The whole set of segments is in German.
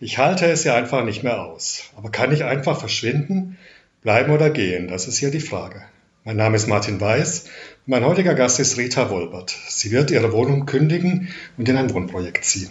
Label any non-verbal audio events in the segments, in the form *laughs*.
Ich halte es ja einfach nicht mehr aus. Aber kann ich einfach verschwinden, bleiben oder gehen? Das ist hier die Frage. Mein Name ist Martin Weiß. Mein heutiger Gast ist Rita Wolbert. Sie wird ihre Wohnung kündigen und in ein Wohnprojekt ziehen.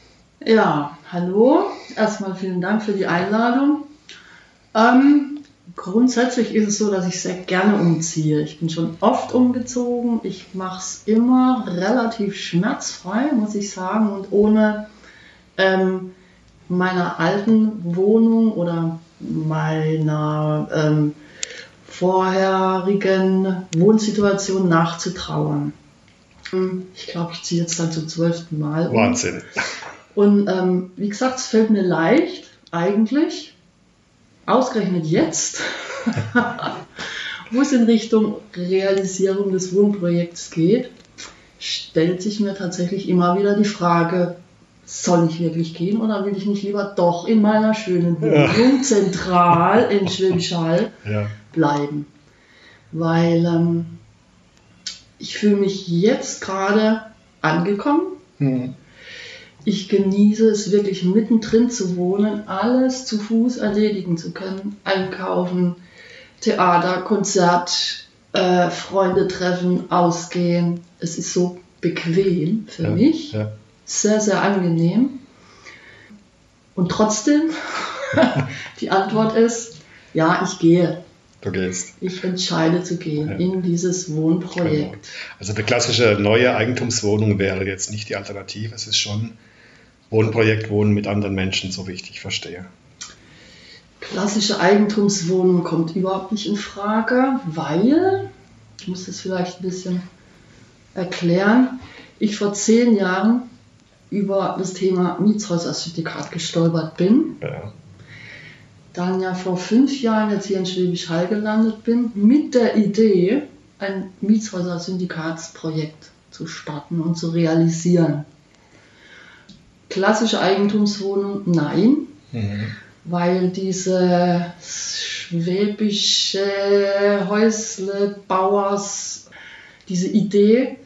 Ja, hallo. Erstmal vielen Dank für die Einladung. Ähm, grundsätzlich ist es so, dass ich sehr gerne umziehe. Ich bin schon oft umgezogen. Ich mache es immer relativ schmerzfrei, muss ich sagen, und ohne ähm, meiner alten Wohnung oder meiner ähm, vorherigen Wohnsituation nachzutrauern. Ich glaube, ich ziehe jetzt dann zum zwölften Mal. Um. Wahnsinn. Und ähm, wie gesagt, es fällt mir leicht, eigentlich, ausgerechnet jetzt, *laughs* wo es in Richtung Realisierung des Wohnprojekts geht, stellt sich mir tatsächlich immer wieder die Frage, soll ich wirklich gehen oder will ich nicht lieber doch in meiner schönen Wohnung ja. zentral in Schwäbisch Hall ja bleiben. Weil ähm, ich fühle mich jetzt gerade angekommen. Mhm. Ich genieße es wirklich mittendrin zu wohnen, alles zu Fuß erledigen zu können. Einkaufen, Theater, Konzert, äh, Freunde treffen, ausgehen. Es ist so bequem für ja, mich. Ja. Sehr, sehr angenehm. Und trotzdem, *laughs* die Antwort ist, ja, ich gehe. Du gehst. Ich entscheide zu gehen ja. in dieses Wohnprojekt. Genau. Also die klassische neue Eigentumswohnung wäre jetzt nicht die Alternative. Es ist schon Wohnprojekt, Wohnen mit anderen Menschen, so wie ich dich verstehe. Klassische Eigentumswohnung kommt überhaupt nicht in Frage, weil, ich muss das vielleicht ein bisschen erklären, ich vor zehn Jahren über das Thema Mietshäuser-Syndikat gestolpert bin. Ja dann ja vor fünf Jahren jetzt hier in Schwäbisch Hall gelandet bin, mit der Idee, ein Mietshäuser-Syndikatsprojekt zu starten und zu realisieren. Klassische Eigentumswohnung, nein, mhm. weil diese schwäbische Häuslebauers, diese Idee,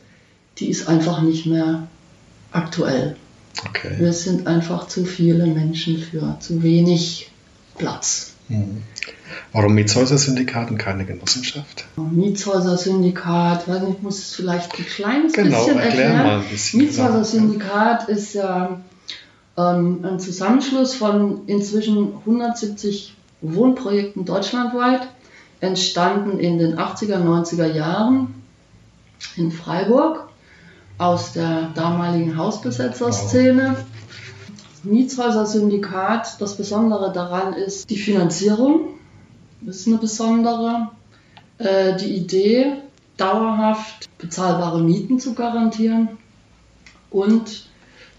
die ist einfach nicht mehr aktuell. Okay. Wir sind einfach zu viele Menschen für zu wenig Platz. Mhm. Warum Mietshäuser-Syndikat und keine Genossenschaft? Mietshäuser-Syndikat, ich muss es vielleicht ein kleines genau, bisschen erklären. Mal ein bisschen Mietshäuser-Syndikat ist ja ähm, ein Zusammenschluss von inzwischen 170 Wohnprojekten deutschlandweit, entstanden in den 80er, 90er Jahren in Freiburg aus der damaligen Hausbesetzerszene. Wow. Mietshäuser-Syndikat, das Besondere daran ist die Finanzierung. Das ist eine besondere. Äh, die Idee, dauerhaft bezahlbare Mieten zu garantieren. Und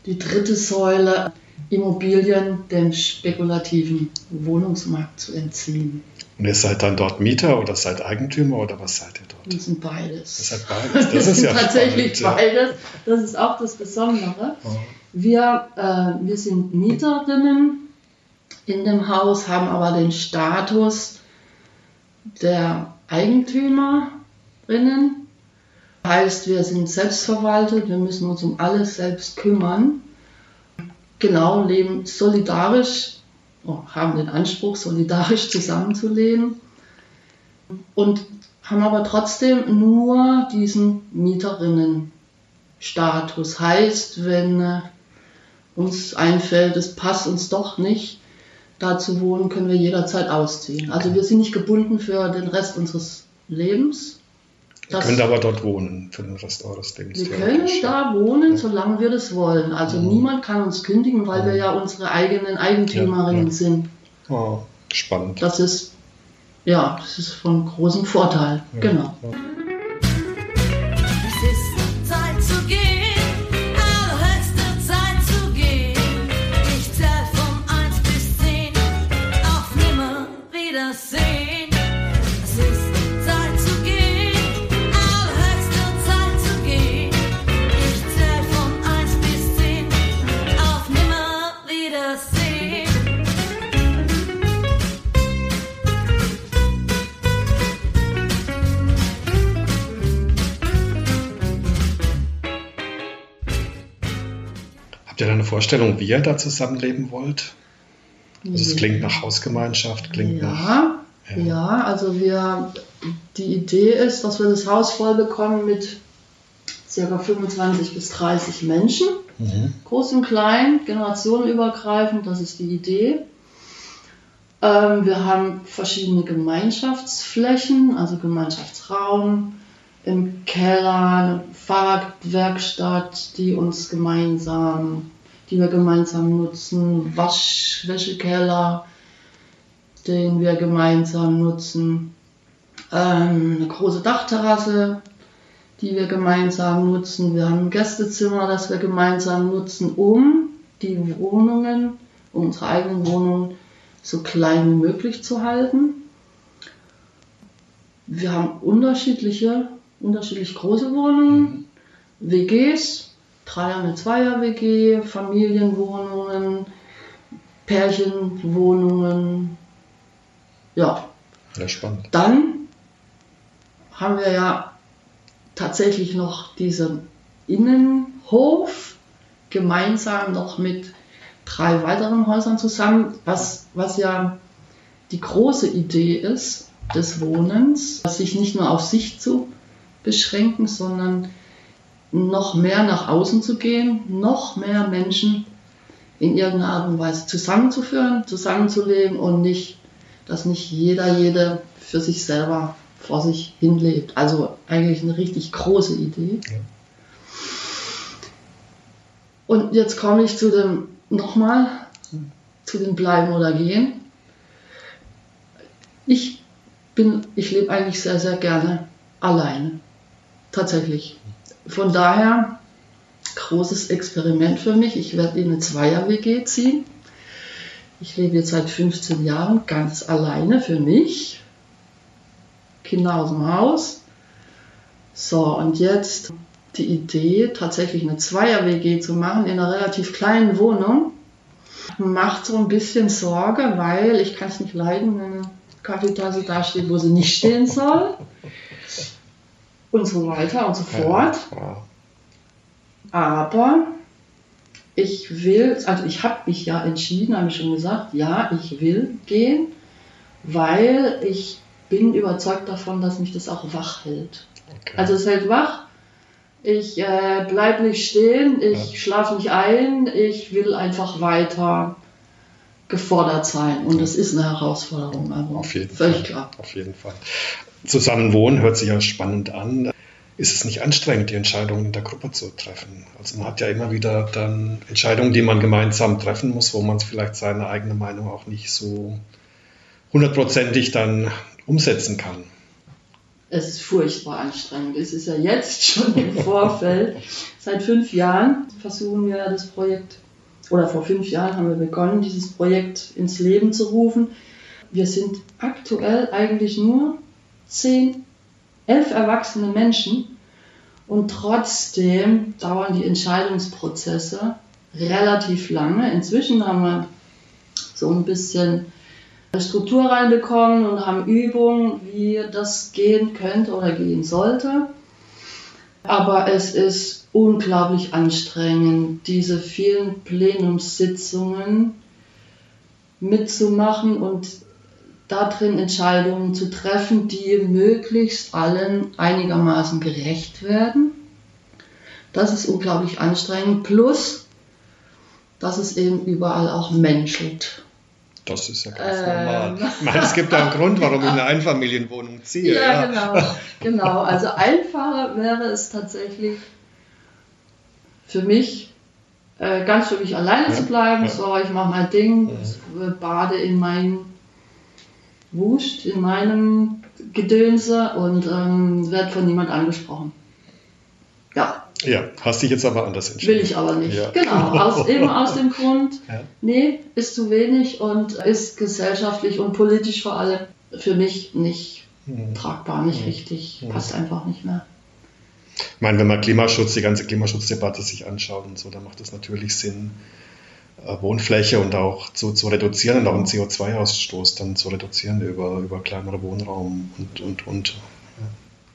die dritte Säule, Immobilien dem spekulativen Wohnungsmarkt zu entziehen. Und ihr seid dann dort Mieter oder seid Eigentümer oder was seid ihr dort? Wir sind beides. Ihr seid beides. Das ist ja tatsächlich spannend, beides. Das ist auch das Besondere. Oh. Wir, äh, wir sind Mieterinnen in dem Haus, haben aber den Status der Eigentümerinnen. Heißt, wir sind selbstverwaltet, wir müssen uns um alles selbst kümmern. Genau, leben solidarisch, oh, haben den Anspruch, solidarisch *laughs* zusammenzuleben und haben aber trotzdem nur diesen Mieterinnenstatus. Heißt, wenn äh, uns einfällt, es passt uns doch nicht, da zu wohnen, können wir jederzeit ausziehen. Also wir sind nicht gebunden für den Rest unseres Lebens. Ihr könnt aber dort wohnen für den Rest eures Lebens. Wir können da wohnen, solange wir das wollen. Also mhm. niemand kann uns kündigen, weil mhm. wir ja unsere eigenen Eigentümerinnen ja, ja. sind. Oh, spannend. Das ist, ja, das ist von großem Vorteil. Ja, genau. Habt ihr da eine Vorstellung, wie ihr da zusammenleben wollt? Also es klingt nach Hausgemeinschaft, klingt ja, nach. Ja. ja, also wir, die Idee ist, dass wir das Haus voll bekommen mit ca. 25 bis 30 Menschen. Mhm. Groß und klein, generationenübergreifend, das ist die Idee. Ähm, wir haben verschiedene Gemeinschaftsflächen, also Gemeinschaftsraum, im Keller eine Fahrradwerkstatt, die uns gemeinsam, die wir gemeinsam nutzen, Waschwäschekeller, den wir gemeinsam nutzen, ähm, eine große Dachterrasse, die wir gemeinsam nutzen. Wir haben ein Gästezimmer, das wir gemeinsam nutzen, um die Wohnungen, unsere eigenen Wohnungen so klein wie möglich zu halten. Wir haben unterschiedliche unterschiedlich große Wohnungen. WGs, Dreier- mit Zweier-WG, Familienwohnungen, Pärchenwohnungen. Ja. Ja, spannend. Dann haben wir ja tatsächlich noch diesen Innenhof gemeinsam noch mit drei weiteren Häusern zusammen, was, was ja die große Idee ist des Wohnens, sich nicht nur auf sich zu beschränken, sondern noch mehr nach außen zu gehen, noch mehr Menschen in irgendeiner Art und Weise zusammenzuführen, zusammenzuleben und nicht, dass nicht jeder, jede für sich selber vor sich hinlebt. Also eigentlich eine richtig große Idee. Ja. Und jetzt komme ich zu dem, nochmal, zu dem Bleiben oder Gehen. Ich bin, ich lebe eigentlich sehr, sehr gerne alleine. Tatsächlich. Von daher, großes Experiment für mich. Ich werde in eine Zweier-WG ziehen. Ich lebe jetzt seit 15 Jahren ganz alleine für mich. Kinder aus dem Haus. So, und jetzt die Idee, tatsächlich eine Zweier-WG zu machen in einer relativ kleinen Wohnung, macht so ein bisschen Sorge, weil ich kann es nicht leiden, wenn eine Kaffeetasse da steht, wo sie nicht stehen soll und so weiter und so fort. Aber ich will, also ich habe mich ja entschieden, habe ich schon gesagt, ja, ich will gehen, weil ich bin überzeugt davon, dass mich das auch wach hält. Okay. Also es hält wach, ich äh, bleibe nicht stehen, ich ja. schlafe nicht ein, ich will einfach weiter gefordert sein. Und das ist eine Herausforderung. Also Auf jeden völlig Fall. klar. Auf jeden Fall. Zusammenwohnen hört sich ja spannend an. Ist es nicht anstrengend, die Entscheidungen in der Gruppe zu treffen? Also man hat ja immer wieder dann Entscheidungen, die man gemeinsam treffen muss, wo man vielleicht seine eigene Meinung auch nicht so hundertprozentig dann umsetzen kann. Es ist furchtbar anstrengend. Es ist ja jetzt schon im Vorfeld. *laughs* Seit fünf Jahren versuchen wir das Projekt, oder vor fünf Jahren haben wir begonnen, dieses Projekt ins Leben zu rufen. Wir sind aktuell eigentlich nur zehn, elf erwachsene Menschen und trotzdem dauern die Entscheidungsprozesse relativ lange. Inzwischen haben wir so ein bisschen Struktur reinbekommen und haben Übungen, wie das gehen könnte oder gehen sollte. Aber es ist unglaublich anstrengend, diese vielen Plenumssitzungen mitzumachen und darin Entscheidungen zu treffen, die möglichst allen einigermaßen gerecht werden. Das ist unglaublich anstrengend. Plus, dass es eben überall auch menschelt. Das ist ja ganz ähm, normal. Ich meine, es gibt ja einen Grund, warum ich eine Einfamilienwohnung ziehe. Ja, ja. genau. genau. Also einfacher wäre es tatsächlich für mich, äh, ganz für mich alleine ja. zu bleiben. Ja. So, ich mache mein Ding, ja. bade in meinem Wust, in meinem Gedönse und ähm, werde von niemand angesprochen. Ja. Ja, hast dich jetzt aber anders entschieden. Will ich aber nicht. Ja. Genau, aus, *laughs* eben aus dem Grund, ja. nee, ist zu wenig und ist gesellschaftlich und politisch vor allem für mich nicht mhm. tragbar, nicht mhm. richtig, mhm. passt einfach nicht mehr. Ich meine, wenn man Klimaschutz, die ganze Klimaschutzdebatte sich anschaut und so, dann macht es natürlich Sinn, äh, Wohnfläche und auch zu, zu reduzieren und auch den CO2-Ausstoß dann zu reduzieren über, über kleinere Wohnraum und, und, und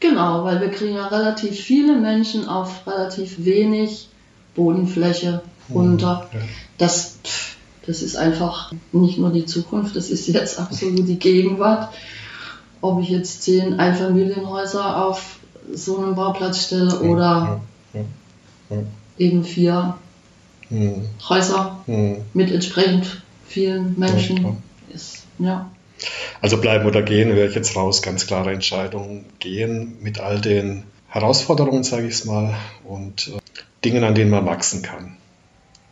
Genau, weil wir kriegen ja relativ viele Menschen auf relativ wenig Bodenfläche mhm, runter. Ja. Das, das ist einfach nicht nur die Zukunft, das ist jetzt absolut die Gegenwart. Ob ich jetzt zehn Einfamilienhäuser auf so einem Bauplatz stelle oder ja, ja, eben vier mhm. Häuser mhm. mit entsprechend vielen Menschen, ist, ja. Also bleiben oder gehen, höre ich jetzt raus, ganz klare Entscheidung. Gehen mit all den Herausforderungen, sage ich es mal, und äh, Dingen, an denen man wachsen kann.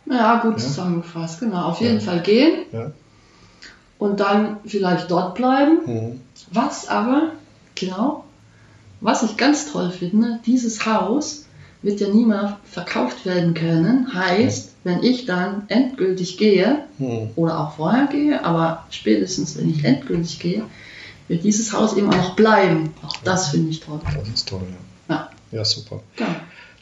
Ja, gut ja? zusammengefasst, genau. Auf jeden ja. Fall gehen ja. und dann vielleicht dort bleiben. Mhm. Was aber, genau, was ich ganz toll finde, dieses Haus wird ja nie mehr verkauft werden können. Heißt, wenn ich dann endgültig gehe hm. oder auch vorher gehe, aber spätestens wenn ich endgültig gehe, wird dieses Haus eben auch noch bleiben. Auch das finde ich toll. Das ist toll, ja. Ja, ja super. Ja.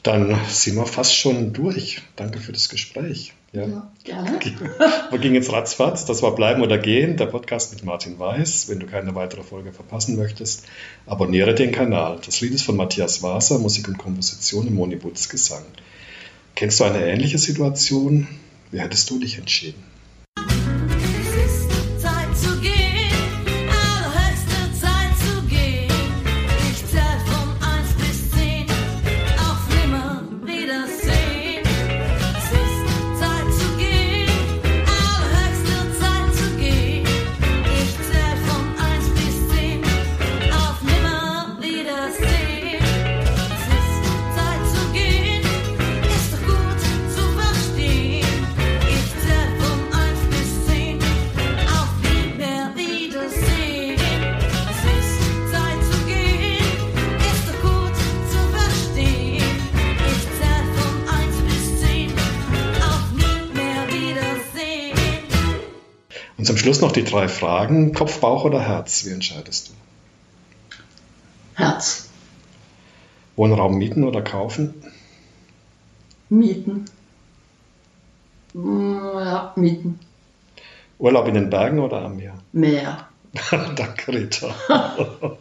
Dann sind wir fast schon durch. Danke für das Gespräch. Ja, ja gerne. *laughs* Wir gingen jetzt ratzfatz. Das war Bleiben oder Gehen, der Podcast mit Martin Weiß. Wenn du keine weitere Folge verpassen möchtest, abonniere den Kanal. Das Lied ist von Matthias Waser, Musik und Komposition im Moni Butz Gesang. Kennst du eine ähnliche Situation? Wie hättest du dich entschieden? Schluss noch die drei Fragen. Kopf, Bauch oder Herz? Wie entscheidest du? Herz. Wohnraum mieten oder kaufen? Mieten. Mm, ja, mieten. Urlaub in den Bergen oder am Meer? Meer. *laughs* Danke, Rita. *laughs*